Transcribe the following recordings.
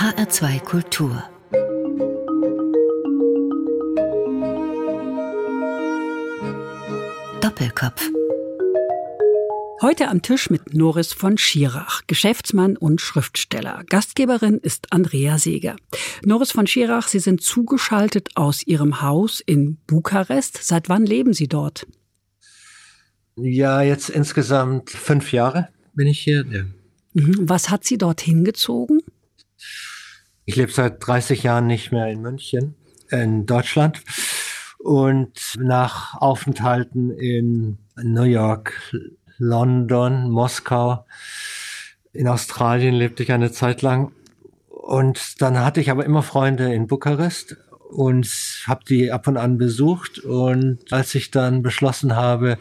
HR2 Kultur Doppelkopf Heute am Tisch mit Noris von Schirach, Geschäftsmann und Schriftsteller. Gastgeberin ist Andrea Seeger. Noris von Schirach, Sie sind zugeschaltet aus Ihrem Haus in Bukarest. Seit wann leben Sie dort? Ja, jetzt insgesamt fünf Jahre bin ich hier. Ja. Mhm. Was hat Sie dorthin gezogen? Ich lebe seit 30 Jahren nicht mehr in München, in Deutschland. Und nach Aufenthalten in New York, London, Moskau. In Australien lebte ich eine Zeit lang. Und dann hatte ich aber immer Freunde in Bukarest und habe die ab und an besucht. Und als ich dann beschlossen habe,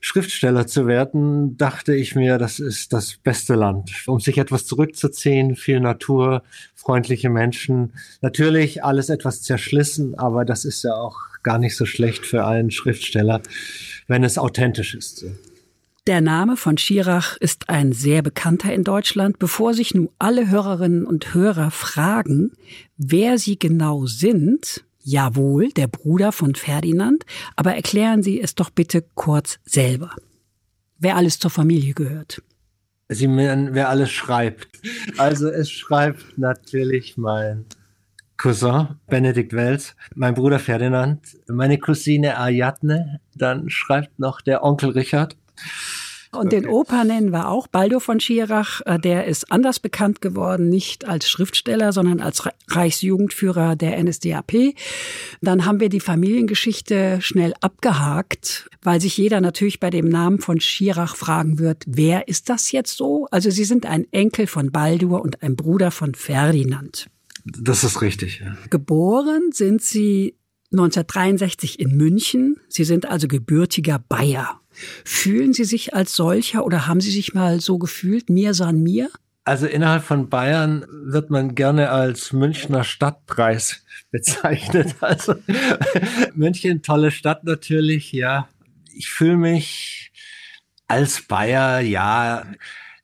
Schriftsteller zu werden, dachte ich mir, das ist das beste Land, um sich etwas zurückzuziehen, viel Natur, freundliche Menschen. Natürlich alles etwas zerschlissen, aber das ist ja auch gar nicht so schlecht für einen Schriftsteller, wenn es authentisch ist. Der Name von Schirach ist ein sehr bekannter in Deutschland. Bevor sich nun alle Hörerinnen und Hörer fragen, wer sie genau sind, jawohl, der Bruder von Ferdinand, aber erklären Sie es doch bitte kurz selber. Wer alles zur Familie gehört. Sie meinen, wer alles schreibt. Also es schreibt natürlich mein Cousin Benedikt Wels, mein Bruder Ferdinand, meine Cousine Ayatne, dann schreibt noch der Onkel Richard und den Opa nennen wir auch Baldo von Schirach. Äh, der ist anders bekannt geworden, nicht als Schriftsteller, sondern als Reichsjugendführer der NSDAP. Dann haben wir die Familiengeschichte schnell abgehakt, weil sich jeder natürlich bei dem Namen von Schirach fragen wird, wer ist das jetzt so? Also Sie sind ein Enkel von Baldur und ein Bruder von Ferdinand. Das ist richtig. Ja. Geboren sind Sie 1963 in München. Sie sind also gebürtiger Bayer. Fühlen Sie sich als solcher oder haben Sie sich mal so gefühlt, mir san mir? Also innerhalb von Bayern wird man gerne als Münchner Stadtpreis bezeichnet. Also München, tolle Stadt natürlich, ja. Ich fühle mich als Bayer, ja,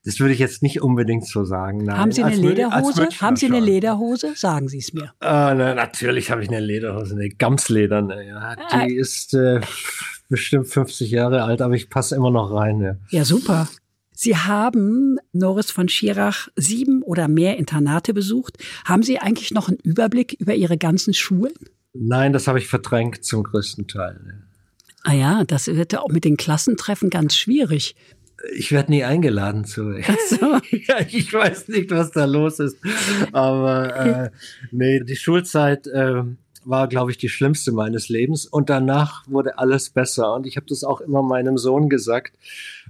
das würde ich jetzt nicht unbedingt so sagen. Nein. Haben Sie eine als Lederhose? Haben Sie eine Lederhose? Sagen Sie es mir. Äh, na, natürlich habe ich eine Lederhose, eine Gamsleder. Ja. Die äh. ist äh, bestimmt 50 Jahre alt, aber ich passe immer noch rein. Ja, ja super. Sie haben, Norris von Schirach, sieben oder mehr Internate besucht. Haben Sie eigentlich noch einen Überblick über Ihre ganzen Schulen? Nein, das habe ich verdrängt zum größten Teil. Ah ja, das wird ja auch mit den Klassentreffen ganz schwierig. Ich werde nie eingeladen zu. So. ja, ich weiß nicht, was da los ist. Aber äh, nee, die Schulzeit äh, war, glaube ich, die schlimmste meines Lebens. Und danach wurde alles besser. Und ich habe das auch immer meinem Sohn gesagt,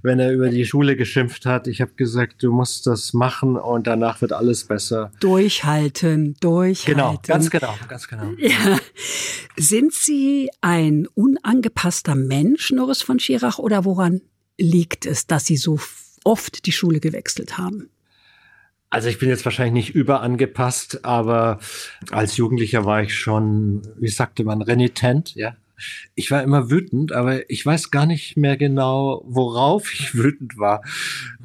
wenn er über die Schule geschimpft hat. Ich habe gesagt, du musst das machen und danach wird alles besser. Durchhalten, durchhalten. Genau, ganz genau, ganz genau. Ja. Sind Sie ein unangepasster Mensch, Norris von Schirach, oder woran liegt es, dass Sie so oft die Schule gewechselt haben? Also ich bin jetzt wahrscheinlich nicht überangepasst, aber als Jugendlicher war ich schon, wie sagte man, renitent, ja. Ich war immer wütend, aber ich weiß gar nicht mehr genau, worauf ich wütend war.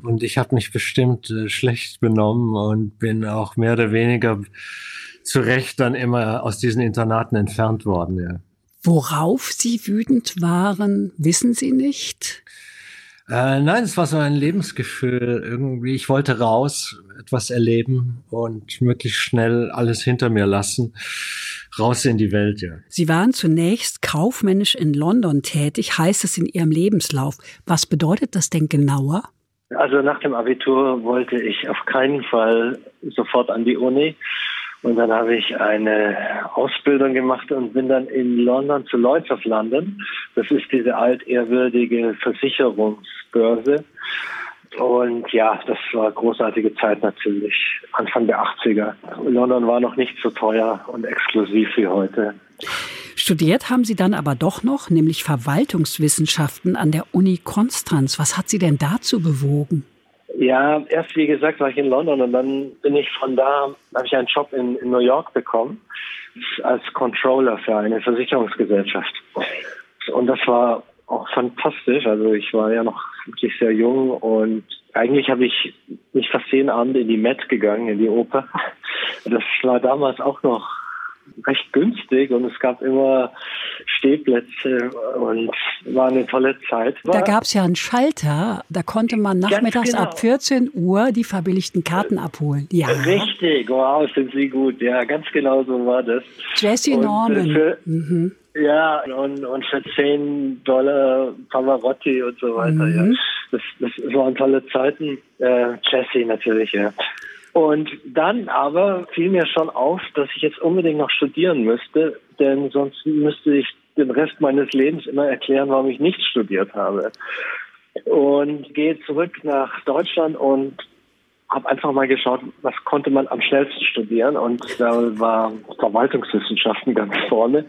Und ich habe mich bestimmt äh, schlecht benommen und bin auch mehr oder weniger zu Recht dann immer aus diesen Internaten entfernt worden, ja. Worauf Sie wütend waren, wissen Sie nicht? Äh, nein, es war so ein Lebensgefühl irgendwie. Ich wollte raus, etwas erleben und möglichst schnell alles hinter mir lassen. Raus in die Welt, ja. Sie waren zunächst kaufmännisch in London tätig, heißt es in Ihrem Lebenslauf. Was bedeutet das denn genauer? Also nach dem Abitur wollte ich auf keinen Fall sofort an die Uni. Und dann habe ich eine Ausbildung gemacht und bin dann in London zu Lloyds of London. Das ist diese altehrwürdige Versicherungsbörse. Und ja, das war eine großartige Zeit natürlich. Anfang der 80er. London war noch nicht so teuer und exklusiv wie heute. Studiert haben Sie dann aber doch noch, nämlich Verwaltungswissenschaften an der Uni Konstanz. Was hat Sie denn dazu bewogen? Ja, erst wie gesagt war ich in London und dann bin ich von da, habe ich einen Job in, in New York bekommen als Controller für eine Versicherungsgesellschaft. Und das war auch fantastisch. Also ich war ja noch wirklich sehr jung und eigentlich habe ich mich fast jeden Abend in die Met gegangen, in die Oper. das war damals auch noch recht günstig und es gab immer Stehplätze und war eine tolle Zeit. War da gab es ja einen Schalter, da konnte man nachmittags genau. ab 14 Uhr die verbilligten Karten abholen. Ja. Richtig, wow, sind Sie gut. Ja, ganz genau so war das. Jesse und Norman. Für, mhm. Ja, und, und für 10 Dollar Pavarotti und so weiter. Mhm. Ja. Das, das waren tolle Zeiten. Äh, Jesse natürlich, ja. Und dann aber fiel mir schon auf, dass ich jetzt unbedingt noch studieren müsste, denn sonst müsste ich den Rest meines Lebens immer erklären, warum ich nicht studiert habe. Und gehe zurück nach Deutschland und habe einfach mal geschaut, was konnte man am schnellsten studieren. Und da war Verwaltungswissenschaften ganz vorne.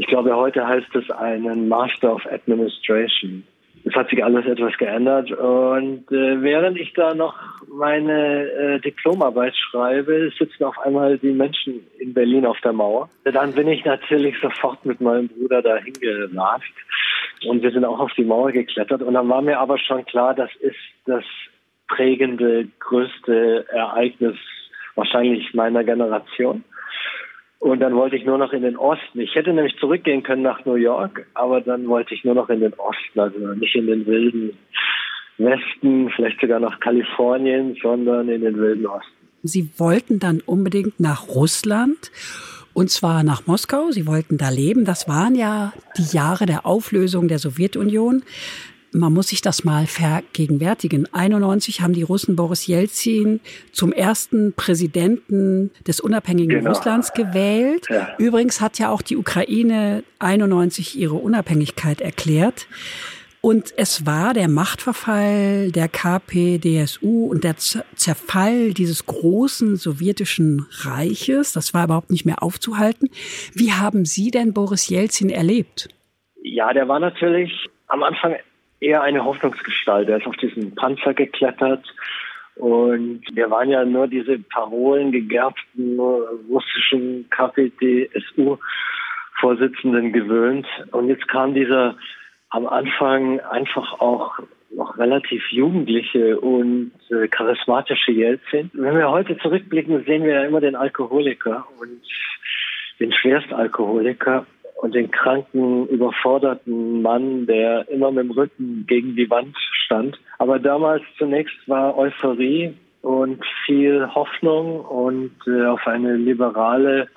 Ich glaube, heute heißt es einen Master of Administration es hat sich alles etwas geändert. Und äh, während ich da noch meine äh, Diplomarbeit schreibe, sitzen auf einmal die Menschen in Berlin auf der Mauer. Dann bin ich natürlich sofort mit meinem Bruder da hingerast. Und wir sind auch auf die Mauer geklettert. Und dann war mir aber schon klar, das ist das prägende, größte Ereignis wahrscheinlich meiner Generation. Und dann wollte ich nur noch in den Osten. Ich hätte nämlich zurückgehen können nach New York, aber dann wollte ich nur noch in den Osten, also nicht in den wilden Westen, vielleicht sogar nach Kalifornien, sondern in den wilden Osten. Sie wollten dann unbedingt nach Russland und zwar nach Moskau. Sie wollten da leben. Das waren ja die Jahre der Auflösung der Sowjetunion man muss sich das mal vergegenwärtigen. 91 haben die Russen Boris Jelzin zum ersten Präsidenten des unabhängigen genau. Russlands gewählt. Ja. Übrigens hat ja auch die Ukraine 91 ihre Unabhängigkeit erklärt. Und es war der Machtverfall der KPDSU und der Zerfall dieses großen sowjetischen Reiches. Das war überhaupt nicht mehr aufzuhalten. Wie haben Sie denn Boris Jelzin erlebt? Ja, der war natürlich am Anfang eher eine Hoffnungsgestalt. Er ist auf diesen Panzer geklettert und wir waren ja nur diese Parolen gegerbten russischen KPDSU-Vorsitzenden gewöhnt. Und jetzt kam dieser am Anfang einfach auch noch relativ jugendliche und äh, charismatische Jelzin. Wenn wir heute zurückblicken, sehen wir ja immer den Alkoholiker und den Schwerstalkoholiker und den kranken, überforderten Mann, der immer mit dem Rücken gegen die Wand stand. Aber damals zunächst war Euphorie und viel Hoffnung und äh, auf eine liberale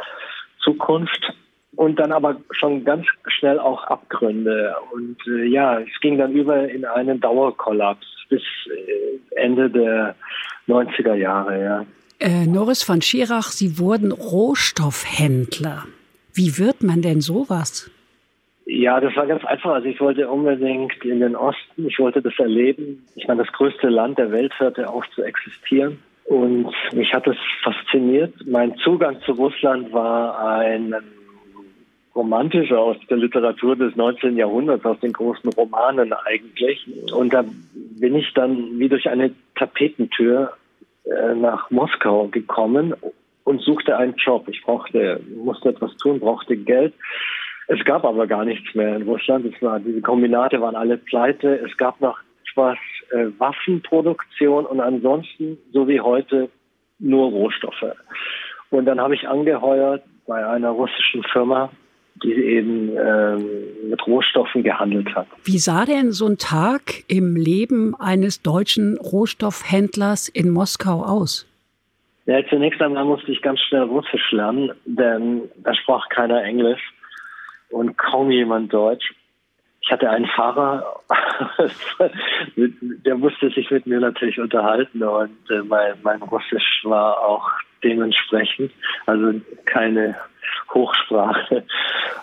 Zukunft und dann aber schon ganz schnell auch Abgründe. Und äh, ja, es ging dann über in einen Dauerkollaps bis äh, Ende der 90er Jahre, ja. Äh, Norris von Schirach, Sie wurden Rohstoffhändler. Wie wird man denn sowas? Ja, das war ganz einfach. Also ich wollte unbedingt in den Osten, ich wollte das erleben. Ich meine, das größte Land der Welt hörte auf zu existieren. Und mich hat es fasziniert. Mein Zugang zu Russland war ein romantischer aus der Literatur des 19. Jahrhunderts, aus den großen Romanen eigentlich. Und da bin ich dann wie durch eine Tapetentür äh, nach Moskau gekommen und suchte einen Job. Ich brauchte, musste etwas tun, brauchte Geld. Es gab aber gar nichts mehr in Russland. Es war, diese Kombinate waren alle pleite. Es gab noch etwas äh, Waffenproduktion und ansonsten, so wie heute, nur Rohstoffe. Und dann habe ich angeheuert bei einer russischen Firma, die eben ähm, mit Rohstoffen gehandelt hat. Wie sah denn so ein Tag im Leben eines deutschen Rohstoffhändlers in Moskau aus? Ja, zunächst einmal musste ich ganz schnell Russisch lernen, denn da sprach keiner Englisch und kaum jemand Deutsch. Ich hatte einen Fahrer, der musste sich mit mir natürlich unterhalten und äh, mein, mein Russisch war auch dementsprechend, also keine Hochsprache.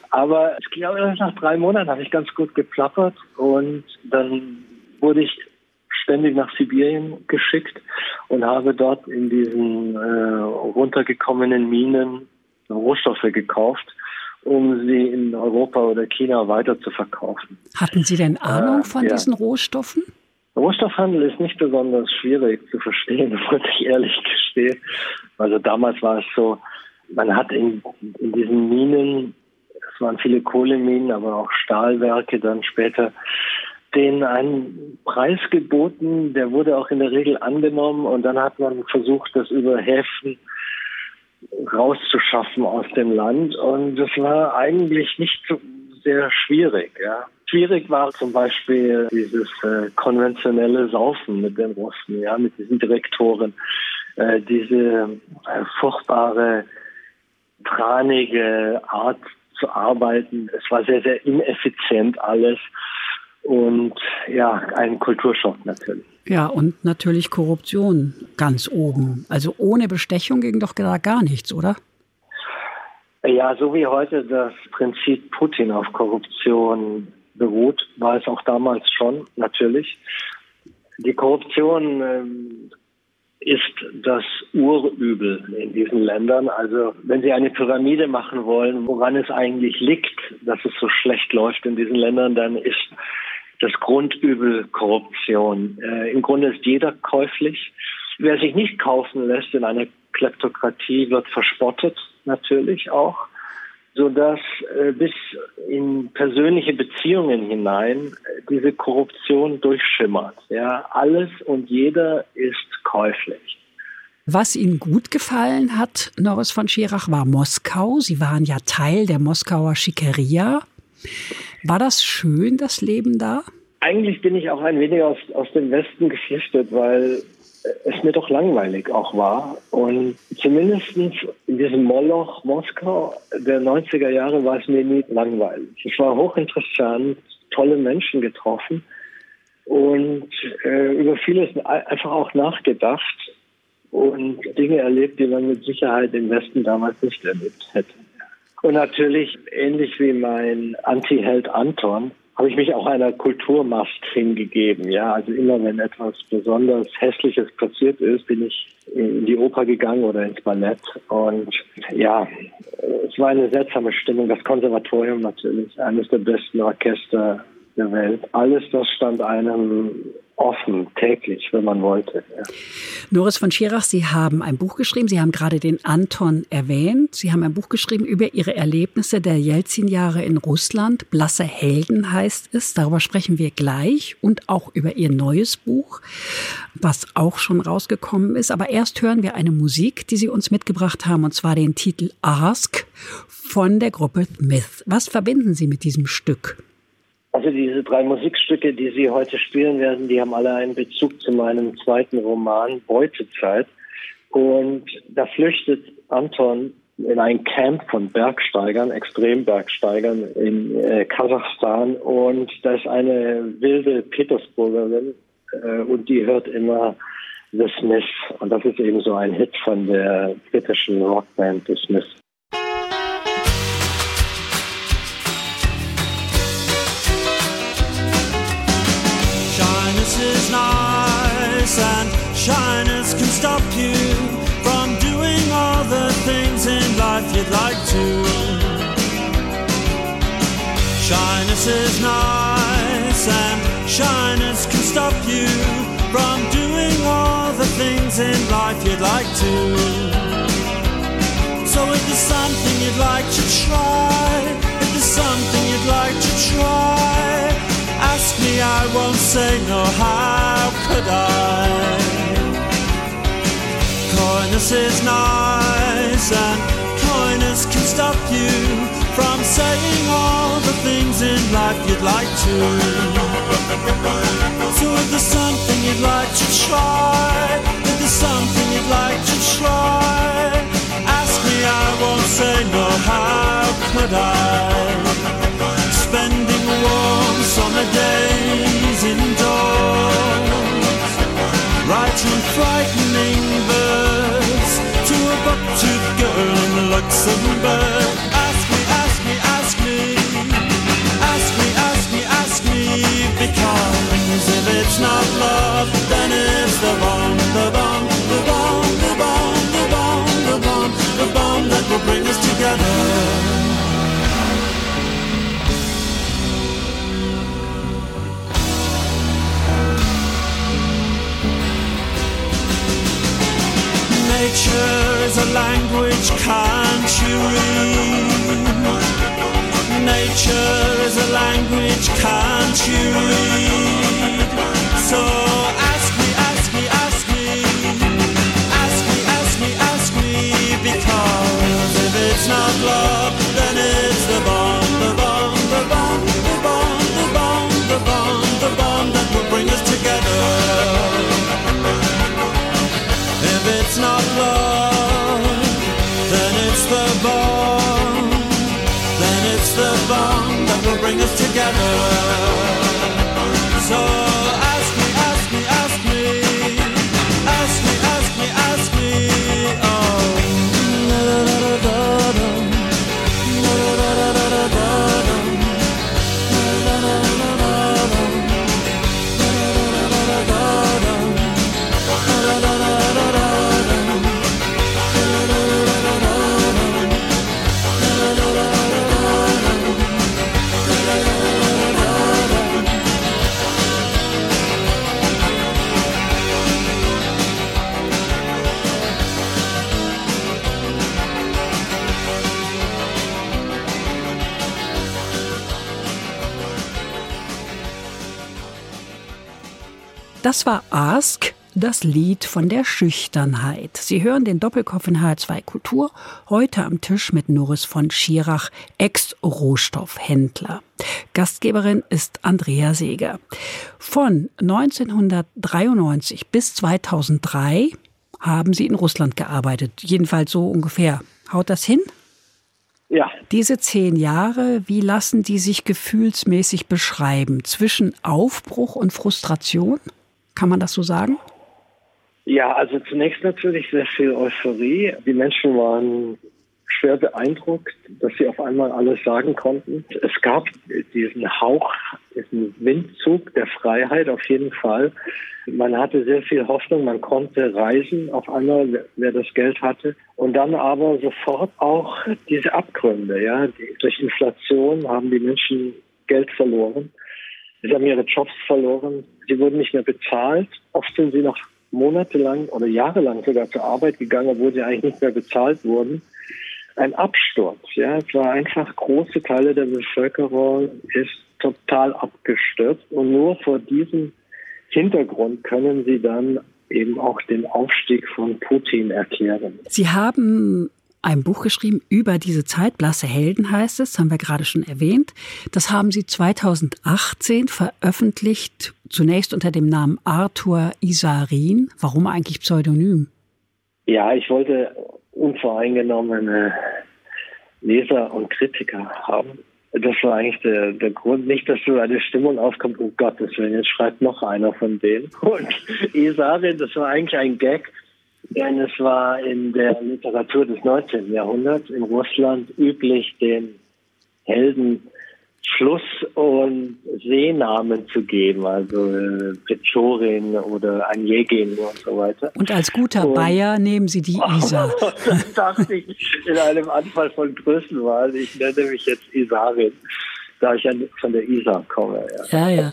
Aber ich glaube, nach drei Monaten habe ich ganz gut geplappert und dann wurde ich ständig nach Sibirien geschickt und habe dort in diesen äh, runtergekommenen Minen Rohstoffe gekauft, um sie in Europa oder China weiter zu verkaufen. Hatten Sie denn Ahnung äh, von ja. diesen Rohstoffen? Rohstoffhandel ist nicht besonders schwierig zu verstehen, muss ich ehrlich gestehen. Also damals war es so, man hat in, in diesen Minen, es waren viele Kohleminen, aber auch Stahlwerke dann später, denen einen Preis geboten, der wurde auch in der Regel angenommen und dann hat man versucht, das über Häfen rauszuschaffen aus dem Land. Und das war eigentlich nicht so sehr schwierig. Ja. Schwierig war zum Beispiel dieses äh, konventionelle Saufen mit den Russen, ja, mit diesen Direktoren, äh, diese äh, furchtbare, tranige Art zu arbeiten. Es war sehr, sehr ineffizient alles und ja, ein Kulturschock natürlich. Ja, und natürlich Korruption ganz oben. Also ohne Bestechung ging doch gar nichts, oder? Ja, so wie heute das Prinzip Putin auf Korruption beruht, war es auch damals schon, natürlich. Die Korruption ähm, ist das Urübel in diesen Ländern. Also wenn Sie eine Pyramide machen wollen, woran es eigentlich liegt, dass es so schlecht läuft in diesen Ländern, dann ist das Grundübel Korruption. Äh, Im Grunde ist jeder käuflich. Wer sich nicht kaufen lässt in einer Kleptokratie, wird verspottet natürlich auch, so dass äh, bis in persönliche Beziehungen hinein äh, diese Korruption durchschimmert. Ja, alles und jeder ist käuflich. Was Ihnen gut gefallen hat, Norris von Schirach, war Moskau. Sie waren ja Teil der Moskauer Schickeria. War das schön, das Leben da? Eigentlich bin ich auch ein wenig aus, aus dem Westen geflüchtet, weil es mir doch langweilig auch war. Und zumindest in diesem Moloch Moskau der 90er Jahre war es mir nie langweilig. Es war hochinteressant, tolle Menschen getroffen und äh, über vieles einfach auch nachgedacht und Dinge erlebt, die man mit Sicherheit im Westen damals nicht erlebt hätte. Und natürlich, ähnlich wie mein Anti-Held Anton, habe ich mich auch einer Kulturmast hingegeben. Ja, also immer wenn etwas besonders Hässliches passiert ist, bin ich in die Oper gegangen oder ins Ballett. Und ja, es war eine seltsame Stimmung. Das Konservatorium natürlich, eines der besten Orchester der Welt. Alles das stand einem offen, täglich, wenn man wollte. Ja. Norris von Schirach, Sie haben ein Buch geschrieben. Sie haben gerade den Anton erwähnt. Sie haben ein Buch geschrieben über Ihre Erlebnisse der Jelzin-Jahre in Russland. Blasse Helden heißt es. Darüber sprechen wir gleich und auch über Ihr neues Buch, was auch schon rausgekommen ist. Aber erst hören wir eine Musik, die Sie uns mitgebracht haben, und zwar den Titel Ask von der Gruppe Myth. Was verbinden Sie mit diesem Stück? Also diese drei Musikstücke, die Sie heute spielen werden, die haben alle einen Bezug zu meinem zweiten Roman Beutezeit. Und da flüchtet Anton in ein Camp von Bergsteigern, Extrembergsteigern in äh, Kasachstan. Und da ist eine wilde Petersburgerin äh, und die hört immer The Smiths. Und das ist eben so ein Hit von der britischen Rockband The Smiths. Nice and shyness can stop you from doing all the things in life you'd like to. Shyness is nice and shyness can stop you from doing all the things in life you'd like to. So if there's something you'd like to try, if there's something you'd like to try, ask me, I won't say no. How could I? Coyness is nice, and coyness can stop you from saying all the things in life you'd like to. So if there's something you'd like to try, if there's something you'd like to try, ask me, I won't say no. How could I? Spending warm summer days indoors, writing frightening verse to a buck-toothed girl in Luxembourg. Ask me, ask me, ask me, ask me, ask me, ask me, because if it's not love, then it's the bomb, the bomb, the bomb, the bomb, the bomb, the bomb, the bomb that will bring us together. Nature is a language, can't you read? Nature is a language, can't you read? So ask Das war Ask, das Lied von der Schüchternheit. Sie hören den Doppelkopf in H2 Kultur, heute am Tisch mit Norris von Schirach, Ex-Rohstoffhändler. Gastgeberin ist Andrea Seeger. Von 1993 bis 2003 haben Sie in Russland gearbeitet, jedenfalls so ungefähr. Haut das hin? Ja. Diese zehn Jahre, wie lassen die sich gefühlsmäßig beschreiben? Zwischen Aufbruch und Frustration? Kann man das so sagen? Ja, also zunächst natürlich sehr viel Euphorie. Die Menschen waren schwer beeindruckt, dass sie auf einmal alles sagen konnten. Es gab diesen Hauch, diesen Windzug der Freiheit auf jeden Fall. Man hatte sehr viel Hoffnung, man konnte reisen auf einmal, wer das Geld hatte. Und dann aber sofort auch diese Abgründe. Ja, durch Inflation haben die Menschen Geld verloren. Sie haben ihre Jobs verloren. Sie wurden nicht mehr bezahlt. Oft sind sie noch monatelang oder jahrelang sogar zur Arbeit gegangen, obwohl sie eigentlich nicht mehr bezahlt wurden. Ein Absturz. Ja, es war einfach große Teile der Bevölkerung ist total abgestürzt und nur vor diesem Hintergrund können sie dann eben auch den Aufstieg von Putin erklären. Sie haben ein Buch geschrieben über diese Zeit. Blasse Helden heißt es, haben wir gerade schon erwähnt. Das haben Sie 2018 veröffentlicht, zunächst unter dem Namen Arthur Isarin. Warum eigentlich Pseudonym? Ja, ich wollte unvoreingenommene Leser und Kritiker haben. Das war eigentlich der, der Grund, nicht, dass so eine Stimmung aufkommt, oh Gott, das jetzt schreibt noch einer von denen. Und Isarin, das war eigentlich ein Gag, denn es war in der Literatur des 19. Jahrhunderts in Russland üblich, den Helden Fluss- und Seenamen zu geben, also äh, Pechorin oder Anjegin und so weiter. Und als guter und, Bayer nehmen Sie die Isar. das dachte ich in einem Anfall von Größenwahl. Ich nenne mich jetzt Isarin da ich ja von der Isar komme. Ja. ja, ja.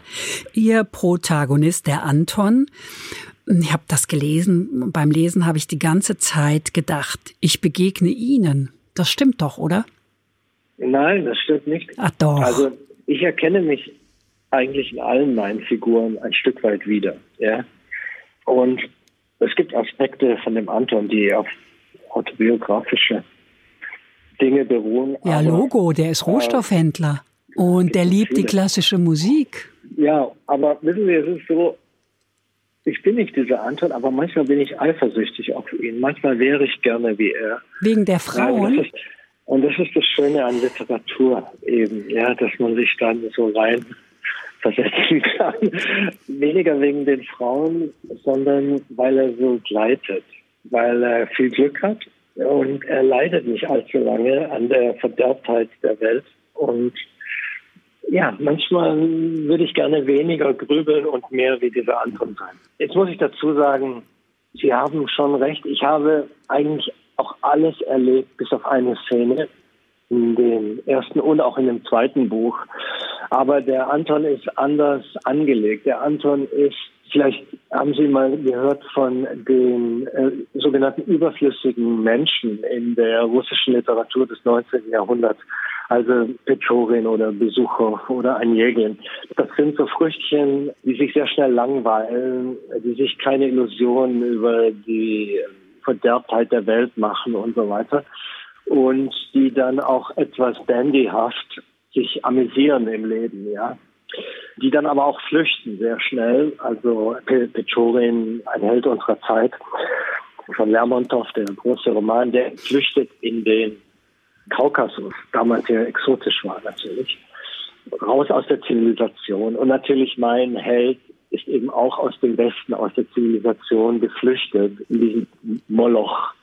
Ihr Protagonist, der Anton, ich habe das gelesen. Beim Lesen habe ich die ganze Zeit gedacht, ich begegne Ihnen. Das stimmt doch, oder? Nein, das stimmt nicht. Ach doch. Also ich erkenne mich eigentlich in allen meinen Figuren ein Stück weit wieder. Ja? Und es gibt Aspekte von dem Anton, die auf autobiografische Dinge beruhen. Ja, aber, Logo, der ist Rohstoffhändler äh, und der liebt viele. die klassische Musik. Ja, aber wissen Sie, es ist so, ich bin nicht dieser Anton, aber manchmal bin ich eifersüchtig auf ihn. Manchmal wäre ich gerne wie er. Wegen der Frauen? Und das ist, und das, ist das Schöne an Literatur eben, ja, dass man sich dann so rein versetzen kann. Weniger wegen den Frauen, sondern weil er so gleitet, weil er viel Glück hat und er leidet nicht allzu lange an der Verderbtheit der Welt und ja, manchmal würde ich gerne weniger grübeln und mehr wie diese anderen sein. Jetzt muss ich dazu sagen, Sie haben schon recht. Ich habe eigentlich auch alles erlebt, bis auf eine Szene in dem ersten und auch in dem zweiten Buch. Aber der Anton ist anders angelegt. Der Anton ist, vielleicht haben Sie mal gehört von den äh, sogenannten überflüssigen Menschen in der russischen Literatur des 19. Jahrhunderts also Pechorin oder Besucher oder ein Jägeln. Das sind so Früchtchen, die sich sehr schnell langweilen, die sich keine Illusionen über die Verderbtheit der Welt machen und so weiter. Und die dann auch etwas dandyhaft sich amüsieren im Leben, ja. Die dann aber auch flüchten sehr schnell. Also Pechorin, ein Held unserer Zeit. von Lermontov, der große Roman, der flüchtet in den Kaukasus, damals sehr exotisch war natürlich, raus aus der Zivilisation. Und natürlich mein Held ist eben auch aus dem Westen, aus der Zivilisation geflüchtet in diesem Moloch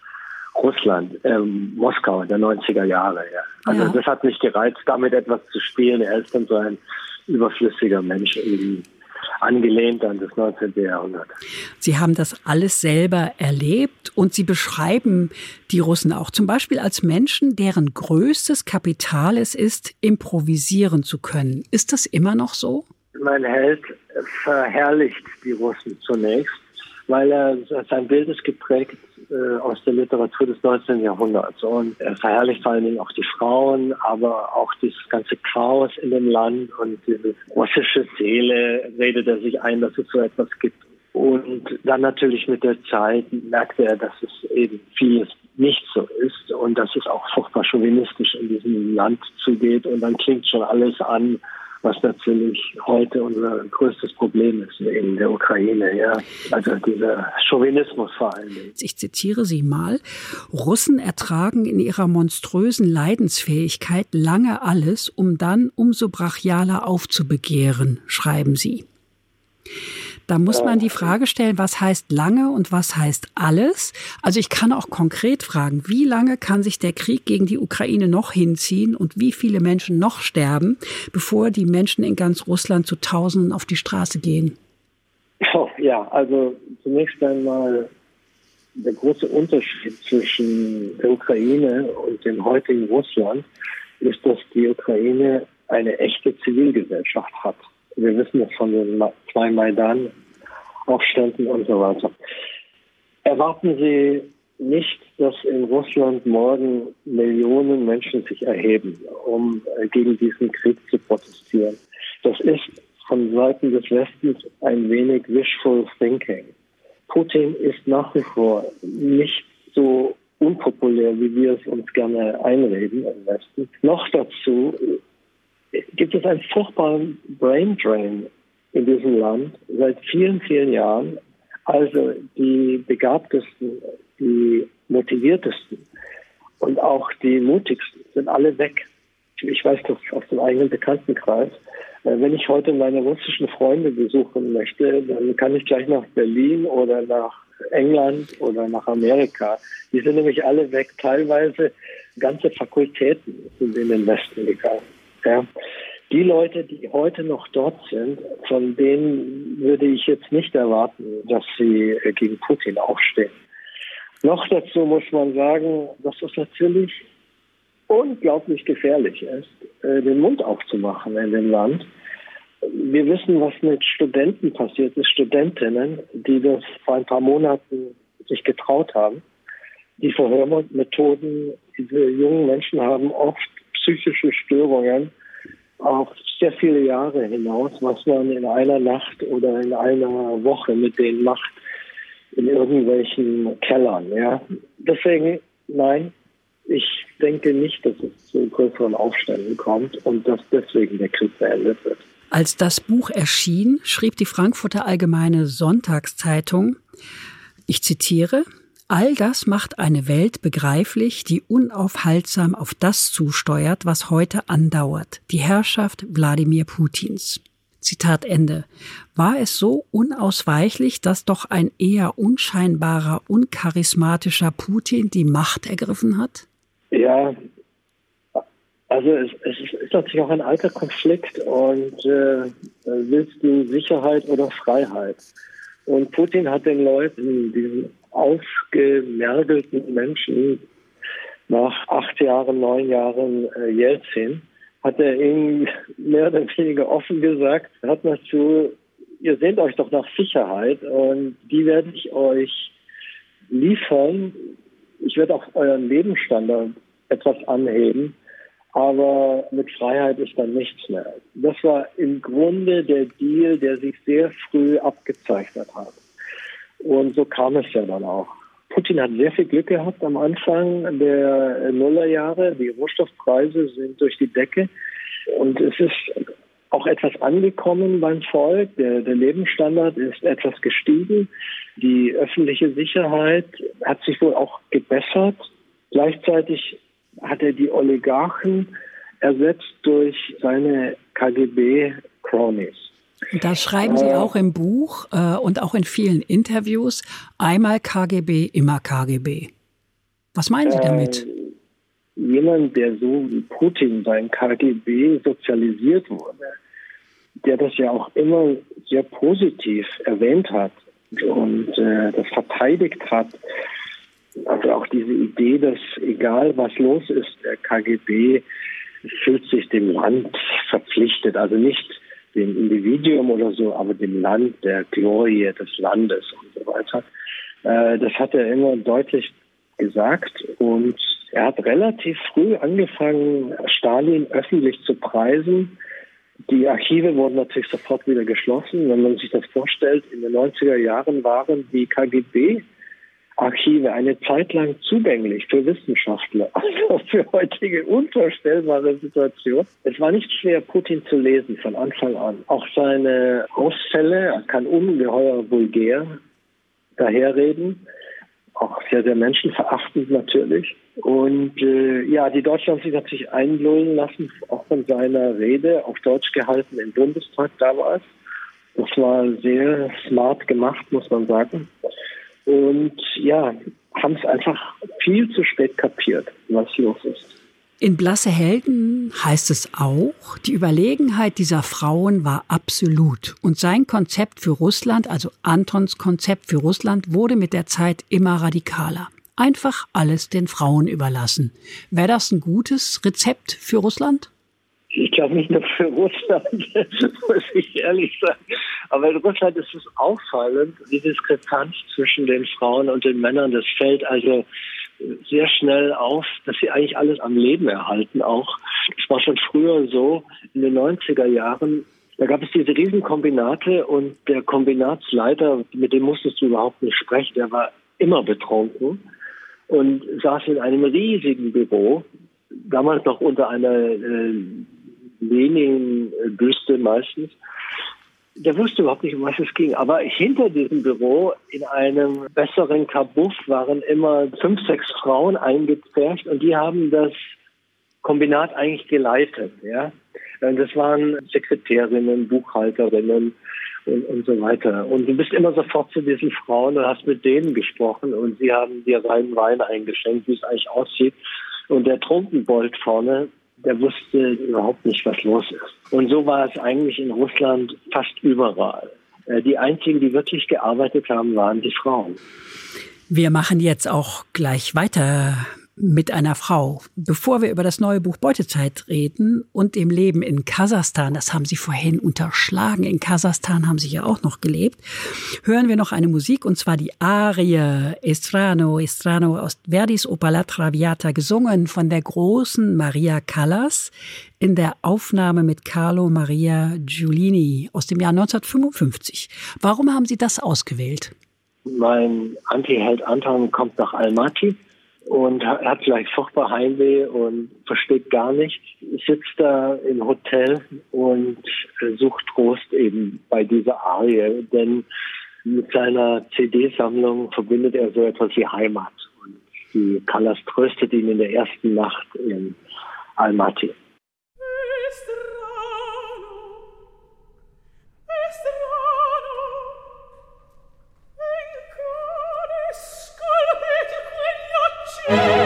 Russland, ähm, Moskau der 90er Jahre. Ja. Also Ja. das hat mich gereizt, damit etwas zu spielen. Er ist dann so ein überflüssiger Mensch, irgendwie angelehnt an das 19. Jahrhundert. Sie haben das alles selber erlebt und Sie beschreiben die Russen auch zum Beispiel als Menschen, deren größtes Kapital es ist, improvisieren zu können. Ist das immer noch so? Mein Held verherrlicht die Russen zunächst, weil er sein Bild ist geprägt äh, aus der Literatur des 19. Jahrhunderts. Und er verherrlicht vor allen Dingen auch die Frauen, aber auch das ganze Chaos in dem Land und diese russische Seele redet er sich ein, dass es so etwas gibt. Und dann natürlich mit der Zeit merkte er, dass es eben vieles nicht so ist und dass es auch furchtbar chauvinistisch in diesem Land zugeht. Und dann klingt schon alles an, was natürlich heute unser größtes Problem ist in der Ukraine. Ja. Also dieser Chauvinismus vor allen Dingen. Ich zitiere Sie mal. Russen ertragen in ihrer monströsen Leidensfähigkeit lange alles, um dann umso brachialer aufzubegehren, schreiben Sie. Da muss man die Frage stellen, was heißt lange und was heißt alles? Also ich kann auch konkret fragen, wie lange kann sich der Krieg gegen die Ukraine noch hinziehen und wie viele Menschen noch sterben, bevor die Menschen in ganz Russland zu Tausenden auf die Straße gehen? Oh, ja, also zunächst einmal der große Unterschied zwischen der Ukraine und dem heutigen Russland ist, dass die Ukraine eine echte Zivilgesellschaft hat. Wir wissen das von den zwei Maidan-Aufständen und so weiter. Erwarten Sie nicht, dass in Russland morgen Millionen Menschen sich erheben, um gegen diesen Krieg zu protestieren. Das ist von Seiten des Westens ein wenig wishful thinking. Putin ist nach wie vor nicht so unpopulär, wie wir es uns gerne einreden im Westen. Noch dazu gibt es einen furchtbaren Brain Drain in diesem Land seit vielen, vielen Jahren. Also die begabtesten, die motiviertesten und auch die mutigsten sind alle weg. Ich weiß das aus dem eigenen Bekanntenkreis. Wenn ich heute meine russischen Freunde besuchen möchte, dann kann ich gleich nach Berlin oder nach England oder nach Amerika. Die sind nämlich alle weg. Teilweise ganze Fakultäten sind in den Westen gegangen. Ja. Die Leute, die heute noch dort sind, von denen würde ich jetzt nicht erwarten, dass sie gegen Putin aufstehen. Noch dazu muss man sagen, dass es natürlich unglaublich gefährlich ist, den Mund aufzumachen in dem Land. Wir wissen, was mit Studenten passiert ist, Studentinnen, die das vor ein paar Monaten sich getraut haben. Die Verhörmethoden, diese jungen Menschen haben oft psychische Störungen auf sehr viele Jahre hinaus, was man in einer Nacht oder in einer Woche mit denen macht, in irgendwelchen Kellern. Ja. Deswegen, nein, ich denke nicht, dass es zu größeren Aufständen kommt und dass deswegen der Krieg beendet wird. Als das Buch erschien, schrieb die Frankfurter Allgemeine Sonntagszeitung, ich zitiere, All das macht eine Welt begreiflich, die unaufhaltsam auf das zusteuert, was heute andauert, die Herrschaft Wladimir Putins. Zitat Ende. War es so unausweichlich, dass doch ein eher unscheinbarer, uncharismatischer Putin die Macht ergriffen hat? Ja, also es, es ist natürlich auch ein alter Konflikt und äh, willst du Sicherheit oder Freiheit? Und Putin hat den Leuten, diesen ausgemergelten Menschen nach acht Jahren, neun Jahren äh, Jelzin, hat er ihnen mehr oder weniger offen gesagt, hat dazu, ihr sehnt euch doch nach Sicherheit und die werde ich euch liefern. Ich werde auch euren Lebensstandard etwas anheben, aber mit Freiheit ist dann nichts mehr. Das war im Grunde der Deal, der sich sehr früh abgezeichnet hat. Und so kam es ja dann auch. Putin hat sehr viel Glück gehabt am Anfang der Nullerjahre. Die Rohstoffpreise sind durch die Decke. Und es ist auch etwas angekommen beim Volk. Der, der Lebensstandard ist etwas gestiegen. Die öffentliche Sicherheit hat sich wohl auch gebessert. Gleichzeitig hat er die Oligarchen ersetzt durch seine KGB-Cronies. Das schreiben Sie auch im Buch äh, und auch in vielen Interviews. Einmal KGB, immer KGB. Was meinen Sie damit? Äh, jemand, der so wie Putin beim KGB sozialisiert wurde, der das ja auch immer sehr positiv erwähnt hat und äh, das verteidigt hat. Also auch diese Idee, dass egal was los ist, der KGB fühlt sich dem Land verpflichtet. Also nicht dem Individuum oder so, aber dem Land, der Glorie des Landes und so weiter. Äh, das hat er immer deutlich gesagt und er hat relativ früh angefangen, Stalin öffentlich zu preisen. Die Archive wurden natürlich sofort wieder geschlossen. Wenn man sich das vorstellt, in den 90er Jahren waren die KGB Archive eine Zeit lang zugänglich für Wissenschaftler, also für heutige unvorstellbare Situation. Es war nicht schwer, Putin zu lesen von Anfang an. Auch seine Ausfälle, er kann ungeheuer vulgär daherreden, auch sehr, sehr menschenverachtend natürlich. Und äh, ja, die Deutschen haben sich natürlich einlullen lassen, auch von seiner Rede, auf Deutsch gehalten im Bundestag damals. Das war sehr smart gemacht, muss man sagen. Und ja, haben es einfach viel zu spät kapiert, was los ist. In Blasse Helden heißt es auch, die Überlegenheit dieser Frauen war absolut und sein Konzept für Russland, also Antons Konzept für Russland, wurde mit der Zeit immer radikaler. Einfach alles den Frauen überlassen. Wäre das ein gutes Rezept für Russland? Ich glaube nicht nur für Russland, muss ich ehrlich sagen. Aber in Russland ist es auffallend, die Diskrepanz zwischen den Frauen und den Männern. Das fällt also sehr schnell auf, dass sie eigentlich alles am Leben erhalten auch. Es war schon früher so, in den 90er Jahren, da gab es diese Riesenkombinate und der Kombinatsleiter, mit dem musstest du überhaupt nicht sprechen, der war immer betrunken und saß in einem riesigen Büro, damals noch unter einer äh, Lenin-Büste meistens. Der wusste überhaupt nicht, um was es ging. Aber hinter diesem Büro, in einem besseren Kabuff, waren immer fünf, sechs Frauen eingepfercht und die haben das Kombinat eigentlich geleitet. Ja? Das waren Sekretärinnen, Buchhalterinnen und, und so weiter. Und du bist immer sofort zu diesen Frauen und hast mit denen gesprochen und sie haben dir reinen Wein eingeschenkt, wie es eigentlich aussieht. Und der Trunkenbold vorne, der wusste überhaupt nicht, was los ist. Und so war es eigentlich in Russland fast überall. Äh, die einzigen, die wirklich gearbeitet haben, waren die Frauen. Wir machen jetzt auch gleich weiter mit einer Frau. Bevor wir über das neue Buch Beutezeit reden und dem Leben in Kasachstan, das haben Sie vorhin unterschlagen, in Kasachstan haben Sie ja auch noch gelebt, hören wir noch eine Musik und zwar die Arie Estrano, Estrano aus Verdis Oper La Traviata, gesungen von der großen Maria Callas in der Aufnahme mit Carlo Maria Giulini aus dem Jahr 1955. Warum haben Sie das ausgewählt? Mein Antiheld Anton kommt nach Almaty und hat vielleicht furchtbar Heimweh und versteht gar nichts, sitzt da im Hotel und sucht Trost eben bei dieser Arie, denn mit seiner CD-Sammlung verbindet er so etwas wie Heimat. Und die Callas tröstet ihn in der ersten Nacht in Almaty. Thank you.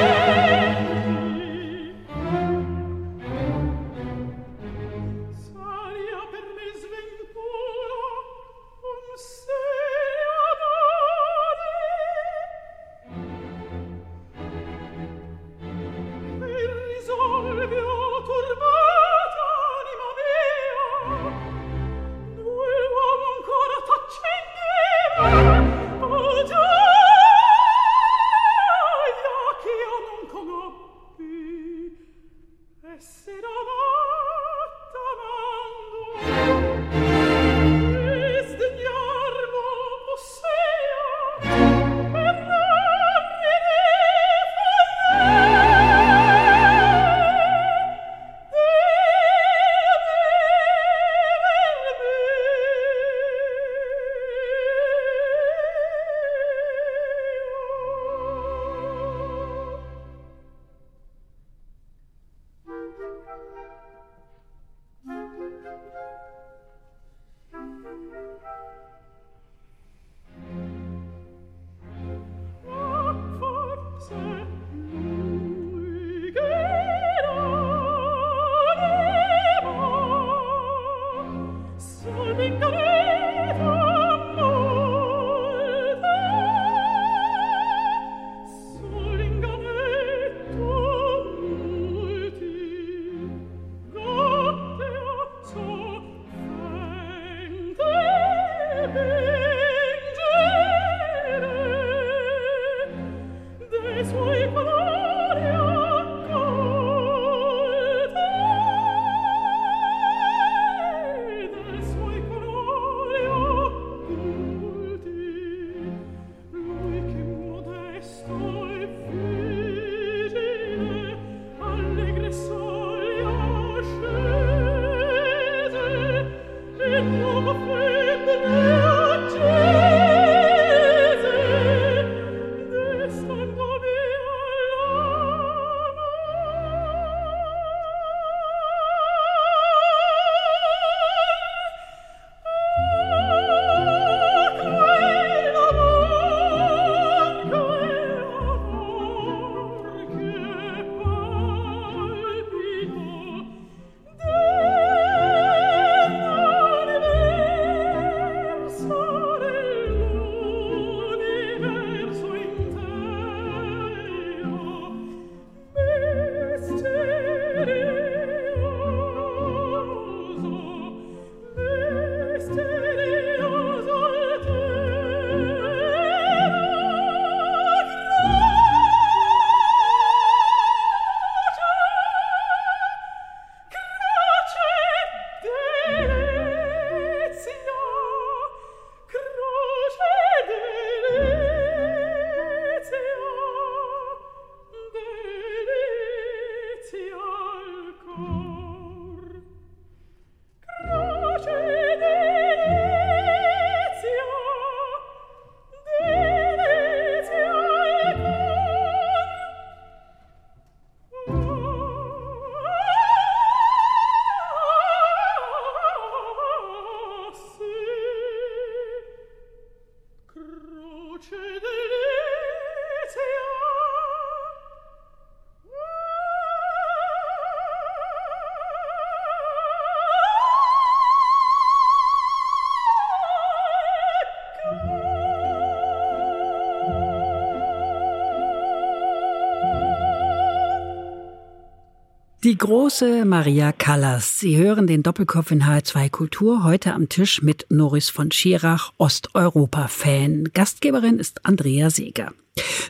Die große Maria Callas. Sie hören den Doppelkopf in H2 Kultur heute am Tisch mit Norris von Schirach, Osteuropa-Fan. Gastgeberin ist Andrea Seeger.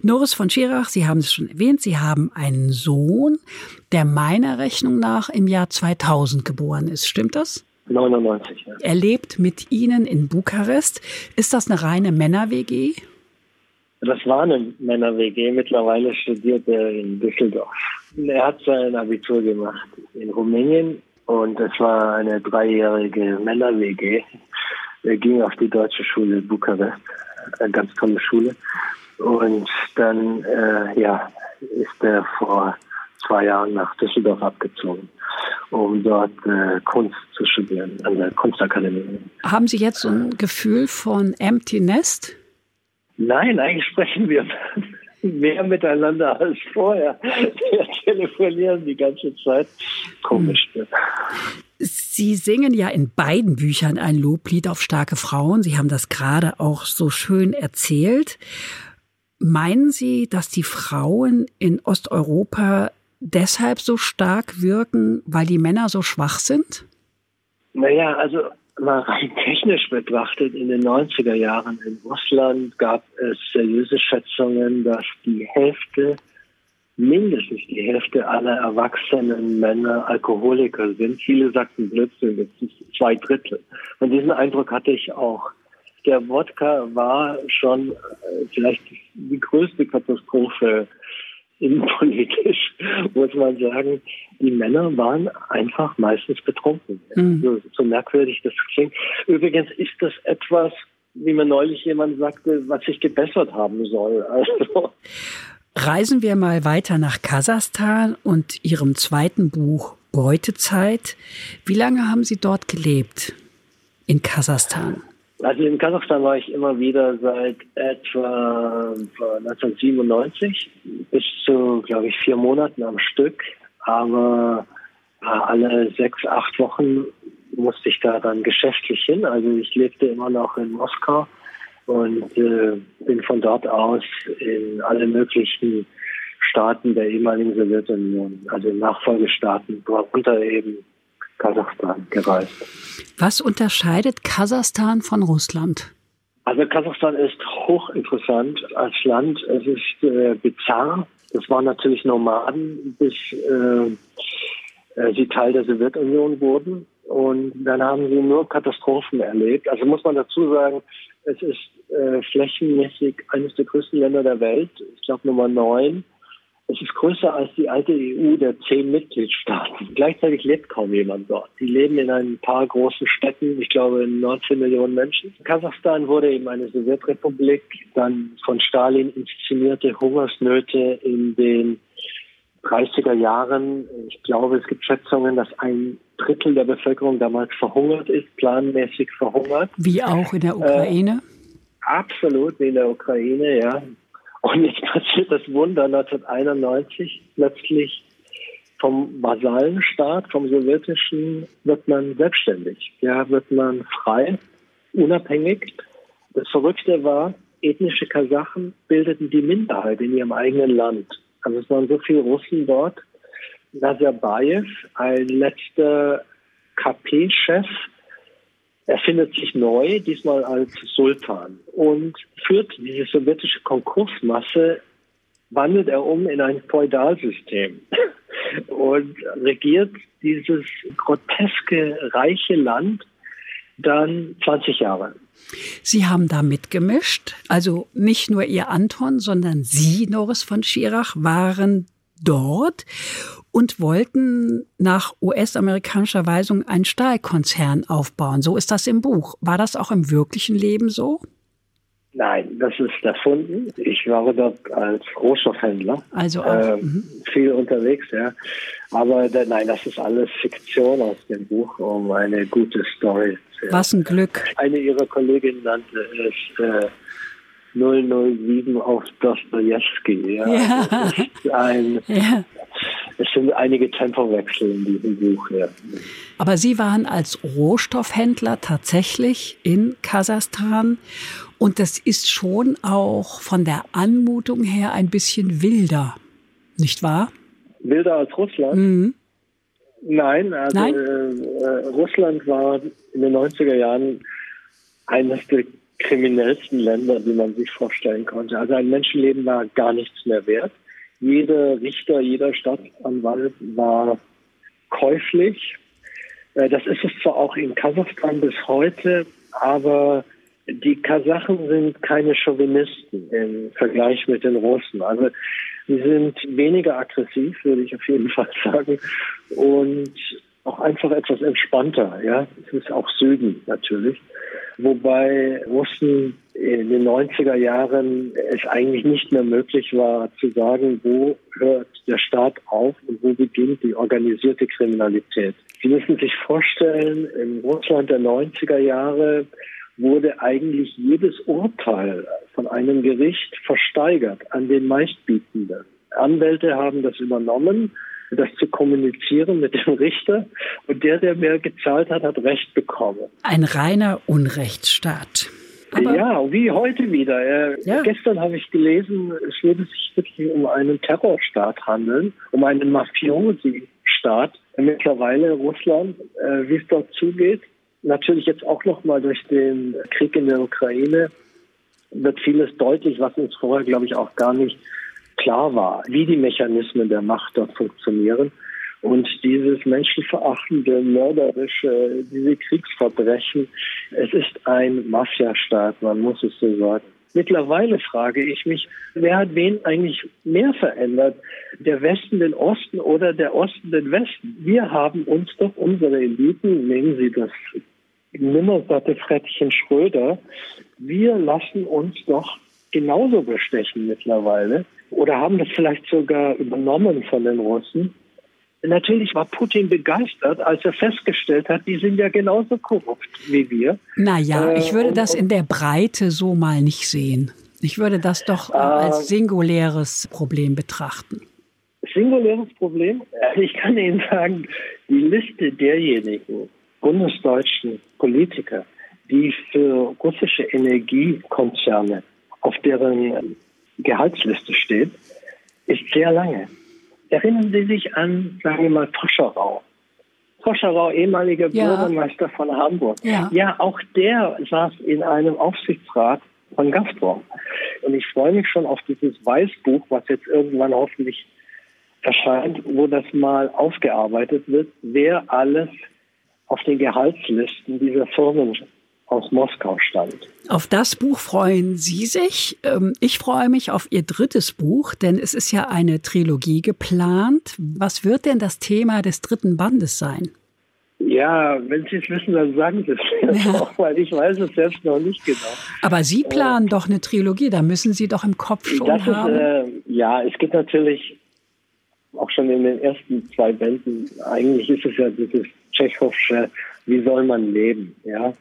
Norris von Schirach, Sie haben es schon erwähnt, Sie haben einen Sohn, der meiner Rechnung nach im Jahr 2000 geboren ist. Stimmt das? 99. Ja. Er lebt mit Ihnen in Bukarest. Ist das eine reine Männer-WG? Das war eine Männer-WG. Mittlerweile studiert er in Düsseldorf. Er hat sein Abitur gemacht in Rumänien und es war eine dreijährige Männer-WG. Er ging auf die deutsche Schule Bukarest, eine ganz tolle Schule. Und dann, äh, ja, ist er vor zwei Jahren nach Düsseldorf abgezogen, um dort äh, Kunst zu studieren an der Kunstakademie. Haben Sie jetzt so ein Gefühl von Empty Nest? Nein, eigentlich sprechen wir mehr miteinander als vorher. Wir telefonieren die ganze Zeit. Komisch. Ne? Sie singen ja in beiden Büchern ein Loblied auf starke Frauen. Sie haben das gerade auch so schön erzählt. Meinen Sie, dass die Frauen in Osteuropa deshalb so stark wirken, weil die Männer so schwach sind? Naja, also mal rein technisch betrachtet, in den 90er Jahren in Russland gab es seriöse Schätzungen, dass die Hälfte, mindestens die Hälfte aller erwachsenen Männer Alkoholiker sind. Viele sagten Blödsinn, das sind zwei Drittel. Und diesen Eindruck hatte ich auch. Der Wodka war schon äh, vielleicht die größte Katastrophe innenpolitisch, muss man sagen, die Männer waren einfach meistens betrunken. Mhm. So, so merkwürdig das klingt. Übrigens ist das etwas, wie mir neulich jemand sagte, was sich gebessert haben soll. Also. Reisen wir mal weiter nach Kasachstan und Ihrem zweiten Buch Beutezeit. Wie lange haben Sie dort gelebt in Kasachstan? Also in Kasachstan war ich immer wieder seit etwa 1997 bis zu, glaube ich, vier Monaten am Stück. Aber alle sechs, acht Wochen musste ich da dann geschäftlich hin. Also ich lebte immer noch in Moskau und äh, bin von dort aus in alle möglichen Staaten der ehemaligen Sowjetunion, also Nachfolgestaaten, darunter eben Kasachstan gereist. Was unterscheidet Kasachstan von Russland? Also Kasachstan ist hochinteressant als Land. Es ist äh, bizarr. Das waren natürlich Nomaden, bis äh, äh, sie Teil der Sowjetunion wurden. Und dann haben sie nur Katastrophen erlebt. Also muss man dazu sagen, es ist äh, flächenmäßig eines der größten Länder der Welt. Ich glaube Nummer neun. Es ist größer als die alte EU der zehn Mitgliedstaaten. Gleichzeitig lebt kaum jemand dort. Die leben in ein paar großen Städten, ich glaube 19 Millionen Menschen. Kasachstan wurde eben eine Sowjetrepublik, dann von Stalin inszenierte Hungersnöte in den 30er Jahren. Ich glaube, es gibt Schätzungen, dass ein Drittel der Bevölkerung damals verhungert ist, planmäßig verhungert. Wie auch in der Ukraine? Äh, absolut, wie in der Ukraine, ja. Und jetzt passiert das Wunder 1991 plötzlich vom Vasallenstaat, vom sowjetischen, wird man selbstständig. Ja, wird man frei, unabhängig. Das Verrückte war, ethnische Kasachen bildeten die Minderheit in ihrem eigenen Land. Also es waren so viele Russen dort. Nazarbayev, ein letzter KP-Chef, er findet sich neu, diesmal als Sultan, und führt diese sowjetische Konkursmasse, wandelt er um in ein Feudalsystem und regiert dieses groteske, reiche Land dann 20 Jahre. Sie haben da mitgemischt, also nicht nur Ihr Anton, sondern Sie, Norris von Schirach, waren dort und wollten nach US-amerikanischer Weisung einen Stahlkonzern aufbauen. So ist das im Buch. War das auch im wirklichen Leben so? Nein, das ist erfunden. Ich war dort als Rohstoffhändler. Also auch. Äh, viel unterwegs, ja. Aber da, nein, das ist alles Fiktion aus dem Buch, um eine gute Story zu Was ein Glück. Eine ihrer Kolleginnen nannte es äh, 007 auf Dostoevsky. Ja. ja. Ein, ja. Es sind einige Tempowechsel in diesem Buch. Ja. Aber Sie waren als Rohstoffhändler tatsächlich in Kasachstan und das ist schon auch von der Anmutung her ein bisschen wilder, nicht wahr? Wilder als Russland? Mhm. Nein, also Nein? Äh, Russland war in den 90er Jahren eines der kriminellsten Länder, die man sich vorstellen konnte. Also ein Menschenleben war gar nichts mehr wert. Jeder Richter, jeder Staatsanwalt war käuflich. Äh, das ist es zwar auch in Kasachstan bis heute, aber die Kasachen sind keine Chauvinisten im Vergleich mit den Russen. Also sie sind weniger aggressiv, würde ich auf jeden Fall sagen, und auch einfach etwas entspannter. Ja, es ist auch Süden natürlich wobei Russen in den 90er Jahren es eigentlich nicht mehr möglich war zu sagen, wo hört der Staat auf und wo beginnt die organisierte Kriminalität. Sie müssen sich vorstellen, im Russland der 90er Jahre wurde eigentlich jedes Urteil von einem Gericht versteigert an den Meistbietenden. Anwälte haben das übernommen das zu kommunizieren mit dem Richter. Und der, der mehr gezahlt hat, hat Recht bekommen. Ein reiner Unrechtsstaat. Aber ja, wie heute wieder. Äh, ja. Gestern habe ich gelesen, es würde sich wirklich um einen Terrorstaat handeln, um einen Mafiosi-Staat. Mittlerweile Russland, äh, wie es dort zugeht. Natürlich jetzt auch nochmal durch den Krieg in der Ukraine wird vieles deutlich, was uns vorher, glaube ich, auch gar nicht klar war, wie die Mechanismen der Macht dort funktionieren. Und dieses menschenverachtende, mörderische, diese Kriegsverbrechen, es ist ein Mafiastaat, man muss es so sagen. Mittlerweile frage ich mich, wer hat wen eigentlich mehr verändert? Der Westen den Osten oder der Osten den Westen? Wir haben uns doch unsere Eliten, nehmen Sie das nimmersatte Frettchen Schröder, wir lassen uns doch genauso bestechen mittlerweile oder haben das vielleicht sogar übernommen von den Russen. Natürlich war Putin begeistert, als er festgestellt hat, die sind ja genauso korrupt wie wir. Naja, äh, ich würde das in der Breite so mal nicht sehen. Ich würde das doch äh, als singuläres Problem betrachten. Singuläres Problem? Also ich kann Ihnen sagen, die Liste derjenigen bundesdeutschen Politiker, die für russische Energiekonzerne auf deren Gehaltsliste steht, ist sehr lange. Erinnern Sie sich an, sagen wir mal, Toscherau. Toscherau, ehemaliger ja. Bürgermeister von Hamburg. Ja. ja, auch der saß in einem Aufsichtsrat von Gazprom. Und ich freue mich schon auf dieses Weißbuch, was jetzt irgendwann hoffentlich erscheint, wo das mal aufgearbeitet wird, wer alles auf den Gehaltslisten dieser Firmen aus Moskau stand. Auf das Buch freuen Sie sich. Ähm, ich freue mich auf Ihr drittes Buch, denn es ist ja eine Trilogie geplant. Was wird denn das Thema des dritten Bandes sein? Ja, wenn Sie es wissen, dann sagen Sie es mir ja. auch, weil ich weiß es selbst noch nicht genau. Aber Sie planen äh, doch eine Trilogie, da müssen Sie doch im Kopf schon das haben. Ist, äh, ja, es gibt natürlich auch schon in den ersten zwei Bänden, eigentlich ist es ja dieses Tschechovsche, wie soll man leben, ja?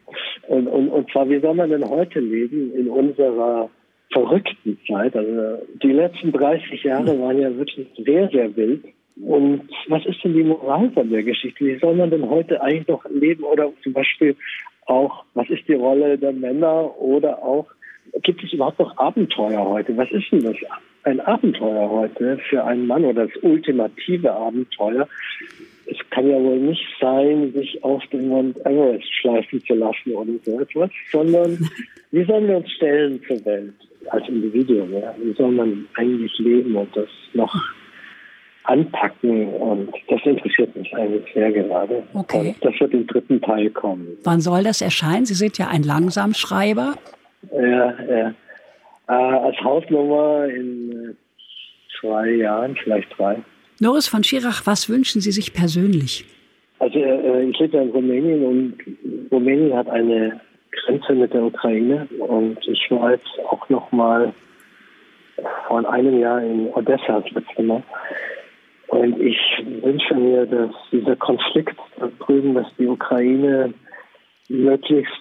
Und, und, und zwar, wie soll man denn heute leben in unserer verrückten Zeit? Also die letzten 30 Jahre waren ja wirklich sehr, sehr wild. Und was ist denn die Moral von der Geschichte? Wie soll man denn heute eigentlich noch leben? Oder zum Beispiel auch, was ist die Rolle der Männer? Oder auch, gibt es überhaupt noch Abenteuer heute? Was ist denn das? Ein Abenteuer heute für einen Mann oder das ultimative Abenteuer? Es kann ja wohl nicht sein, sich auf den Mount Everest schleifen zu lassen oder so etwas, sondern wie sollen wir uns stellen zur Welt als Individuum? Ja? Wie soll man eigentlich leben und das noch anpacken und das interessiert mich eigentlich sehr gerade. Okay. Und das wird im dritten Teil kommen. Wann soll das erscheinen? Sie sind ja ein Langsamschreiber. Ja, ja. Äh, als Hausnummer in äh, zwei Jahren, vielleicht drei. Norris von Schirach, was wünschen Sie sich persönlich? Also äh, ich lebe ja in Rumänien und Rumänien hat eine Grenze mit der Ukraine und ich war jetzt auch noch mal vor einem Jahr in Odessa das letzte Mal. Und ich wünsche mir, dass dieser Konflikt da drüben, dass die Ukraine möglichst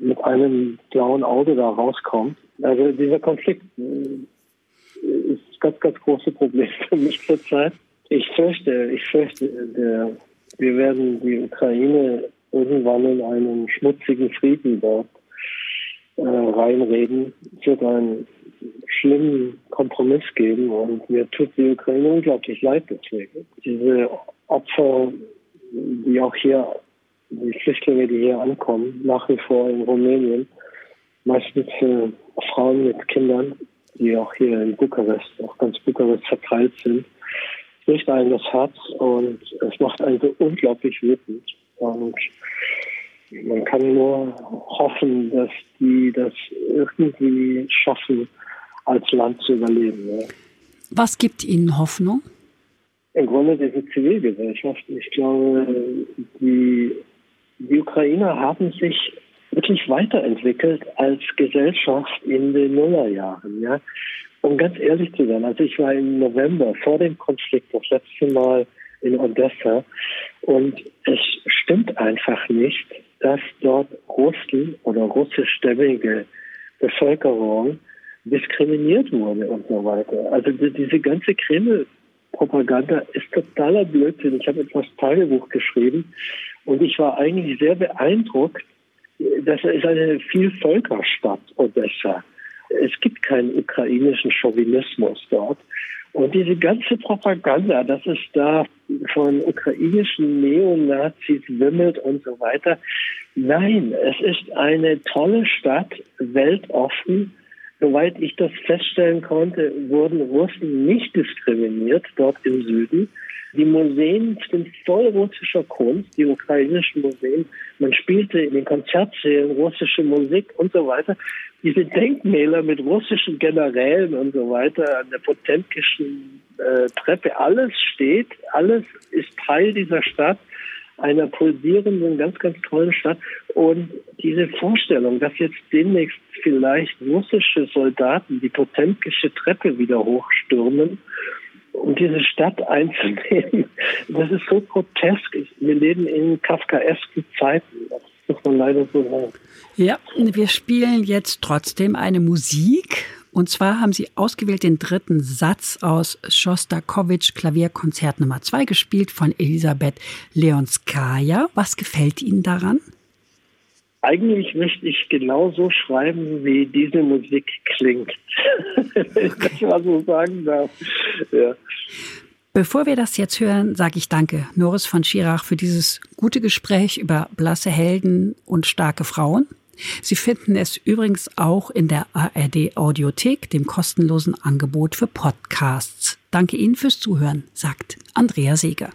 mit einem blauen Auge da rauskommt. Also dieser Konflikt äh, ist ein ganz, ganz großes Problem für mich zurzeit. Ich fürchte, ich fürchte, der, wir werden die Ukraine irgendwann in einen schmutzigen Frieden dort äh, reinreden. Es wird ein schlimmen Kompromiss geben und mir tut die Ukraine unglaublich leid deswegen. Diese Opfer, die auch hier, die Flüchtlinge, die hier ankommen, nach wie vor in Rumänien, meistens äh, Frauen mit Kindern, die auch hier in Bukarest, auch ganz Bukarest verteilt sind, bricht einem das Herz und es macht einen so unglaublich wütend. Und man kann nur hoffen, dass die das irgendwie schaffen, als Land zu überleben. Ja. Was gibt Ihnen Hoffnung? Im Grunde diese Zivilgesellschaft. Ich glaube, die, die Ukrainer haben sich wirklich weiterentwickelt als Gesellschaft in den Nullerjahren. Ja? Um ganz ehrlich zu sein, also ich war im November vor dem Konflikt das letzte Mal in Odessa und es stimmt einfach nicht, dass dort Russen oder russischstämmige Bevölkerung diskriminiert wurde und so weiter. Also diese ganze Kreml-Propaganda ist totaler Blödsinn. Ich habe etwas Tagebuch geschrieben und ich war eigentlich sehr beeindruckt, dass es eine Vielvölkerstadt Odessa. Es gibt keinen ukrainischen Chauvinismus dort. Und diese ganze Propaganda, dass es da von ukrainischen Neonazis wimmelt und so weiter. Nein, es ist eine tolle Stadt, weltoffen, Soweit ich das feststellen konnte, wurden Russen nicht diskriminiert dort im Süden. Die Museen sind voll russischer Kunst, die ukrainischen Museen. Man spielte in den Konzertsälen russische Musik und so weiter. Diese Denkmäler mit russischen Generälen und so weiter an der Potemkischen äh, Treppe, alles steht, alles ist Teil dieser Stadt einer pulsierenden, ganz, ganz tollen Stadt. Und diese Vorstellung, dass jetzt demnächst vielleicht russische Soldaten die Potemkische Treppe wieder hochstürmen, um diese Stadt einzunehmen, das ist so grotesk. Wir leben in kafkaesken Zeiten. Das muss man leider so sagen. Ja, wir spielen jetzt trotzdem eine Musik und zwar haben Sie ausgewählt den dritten Satz aus Schostakowitsch Klavierkonzert Nummer 2 gespielt von Elisabeth Leonskaya. Was gefällt Ihnen daran? Eigentlich möchte ich genauso schreiben, wie diese Musik klingt. Wenn ich das mal so sagen darf. Ja. Bevor wir das jetzt hören, sage ich danke, Norris von Schirach, für dieses gute Gespräch über blasse Helden und starke Frauen. Sie finden es übrigens auch in der ARD Audiothek, dem kostenlosen Angebot für Podcasts. Danke Ihnen fürs Zuhören, sagt Andrea Seeger.